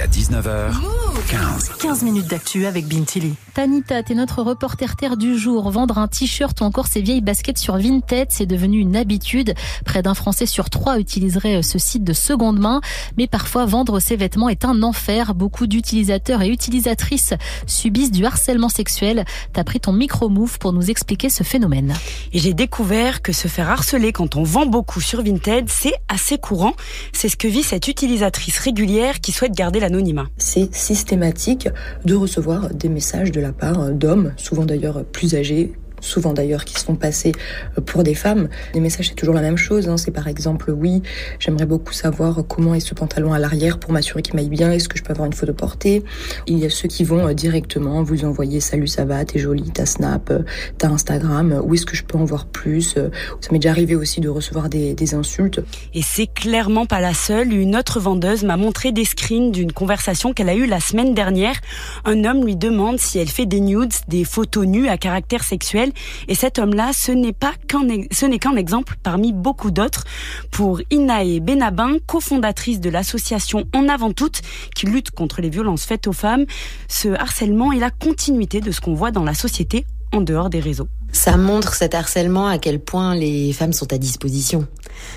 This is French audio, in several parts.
Jusqu'à 19h15. 15 minutes d'actu avec Bintili. Tanita, t'es notre reporter terre du jour. Vendre un t-shirt ou encore ses vieilles baskets sur Vinted, c'est devenu une habitude. Près d'un Français sur trois utiliserait ce site de seconde main. Mais parfois, vendre ses vêtements est un enfer. Beaucoup d'utilisateurs et utilisatrices subissent du harcèlement sexuel. T'as pris ton micro-move pour nous expliquer ce phénomène. Et j'ai découvert que se faire harceler quand on vend beaucoup sur Vinted, c'est assez courant. C'est ce que vit cette utilisatrice régulière qui souhaite garder C'est systématique de recevoir des messages de la part d'hommes, souvent d'ailleurs plus âgés, souvent d'ailleurs qui se font passer euh, pour des femmes. Les messages, c'est toujours la même chose. Hein. C'est par exemple, oui, j'aimerais beaucoup savoir comment est ce pantalon à l'arrière pour m'assurer qu'il m'aille bien. Est-ce que je peux avoir une photo portée? Il y a ceux qui vont euh, directement vous envoyer Salut, ça va, t'es jolie, ta Snap, euh, ta Instagram. Où est-ce que je peux en voir plus Ça m'est déjà arrivé aussi de recevoir des, des insultes. Et c'est clairement pas la seule. Une autre vendeuse m'a montré des screens d'une conversation qu'elle a eue la semaine dernière. Un homme lui demande si elle fait des nudes, des photos nues à caractère sexuel et cet homme-là, ce n'est pas qu'un, ce n'est qu'un exemple parmi beaucoup d'autres. Pour Inae Benabin, cofondatrice de l'association En avant toutes, qui lutte contre les violences faites aux femmes, ce harcèlement est la continuité de ce qu'on voit dans la société en dehors des réseaux. Ça montre cet harcèlement à quel point les femmes sont à disposition.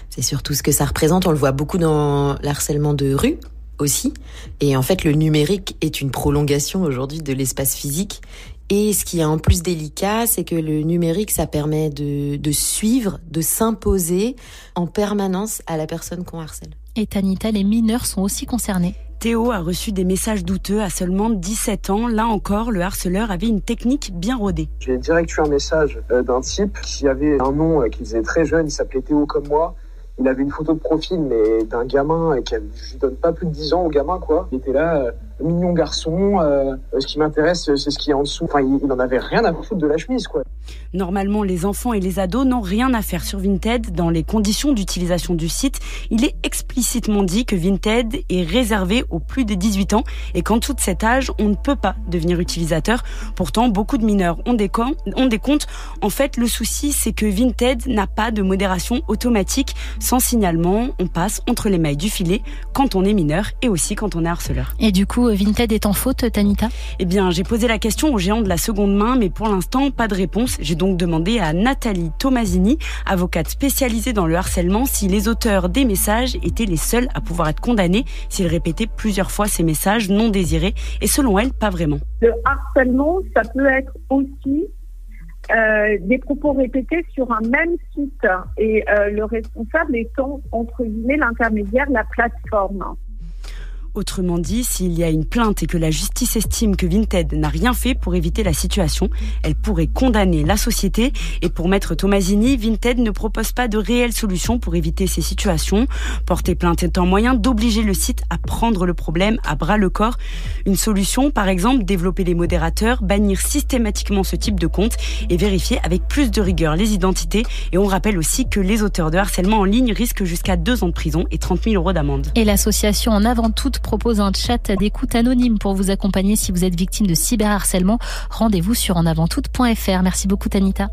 C'est surtout ce que ça représente. On le voit beaucoup dans l'harcèlement de rue aussi. Et en fait, le numérique est une prolongation aujourd'hui de l'espace physique et ce qui est en plus délicat, c'est que le numérique, ça permet de, de suivre, de s'imposer en permanence à la personne qu'on harcèle. Et Tanita, les mineurs sont aussi concernés. Théo a reçu des messages douteux à seulement 17 ans. Là encore, le harceleur avait une technique bien rodée. J'ai direct eu un message euh, d'un type qui avait un nom euh, qui faisait très jeune, il s'appelait Théo comme moi. Il avait une photo de profil, mais d'un gamin qui je lui donne pas plus de 10 ans au gamin, quoi. Il était là, euh, mignon garçon. Euh, ce qui m'intéresse, c'est ce qui est en dessous. Enfin, il, n'en avait rien à foutre de la chemise, quoi. Normalement, les enfants et les ados n'ont rien à faire sur Vinted. Dans les conditions d'utilisation du site, il est explicitement dit que Vinted est réservé aux plus de 18 ans et qu'en dessous de cet âge, on ne peut pas devenir utilisateur. Pourtant, beaucoup de mineurs ont des, ont des comptes. En fait, le souci, c'est que Vinted n'a pas de modération automatique. Sans signalement, on passe entre les mailles du filet quand on est mineur et aussi quand on est harceleur. Et du coup, Vinted est en faute, Tanita? Eh bien, j'ai posé la question aux géants de la seconde main, mais pour l'instant, pas de réponse. J'ai donc demandé à Nathalie Tomasini, avocate spécialisée dans le harcèlement, si les auteurs des messages étaient les seuls à pouvoir être condamnés s'ils répétaient plusieurs fois ces messages non désirés. Et selon elle, pas vraiment. Le harcèlement, ça peut être aussi euh, des propos répétés sur un même site et euh, le responsable étant entre guillemets l'intermédiaire, la plateforme. Autrement dit, s'il y a une plainte et que la justice estime que Vinted n'a rien fait pour éviter la situation, elle pourrait condamner la société. Et pour Maître Tomasini, Vinted ne propose pas de réelles solutions pour éviter ces situations. Porter plainte est un moyen d'obliger le site à prendre le problème à bras le corps. Une solution, par exemple, développer les modérateurs, bannir systématiquement ce type de compte et vérifier avec plus de rigueur les identités. Et on rappelle aussi que les auteurs de harcèlement en ligne risquent jusqu'à deux ans de prison et 30 000 euros d'amende. Et l'association en avant toute propose un chat d'écoute anonyme pour vous accompagner si vous êtes victime de cyberharcèlement. Rendez-vous sur enavanttoute.fr. Merci beaucoup Tanita.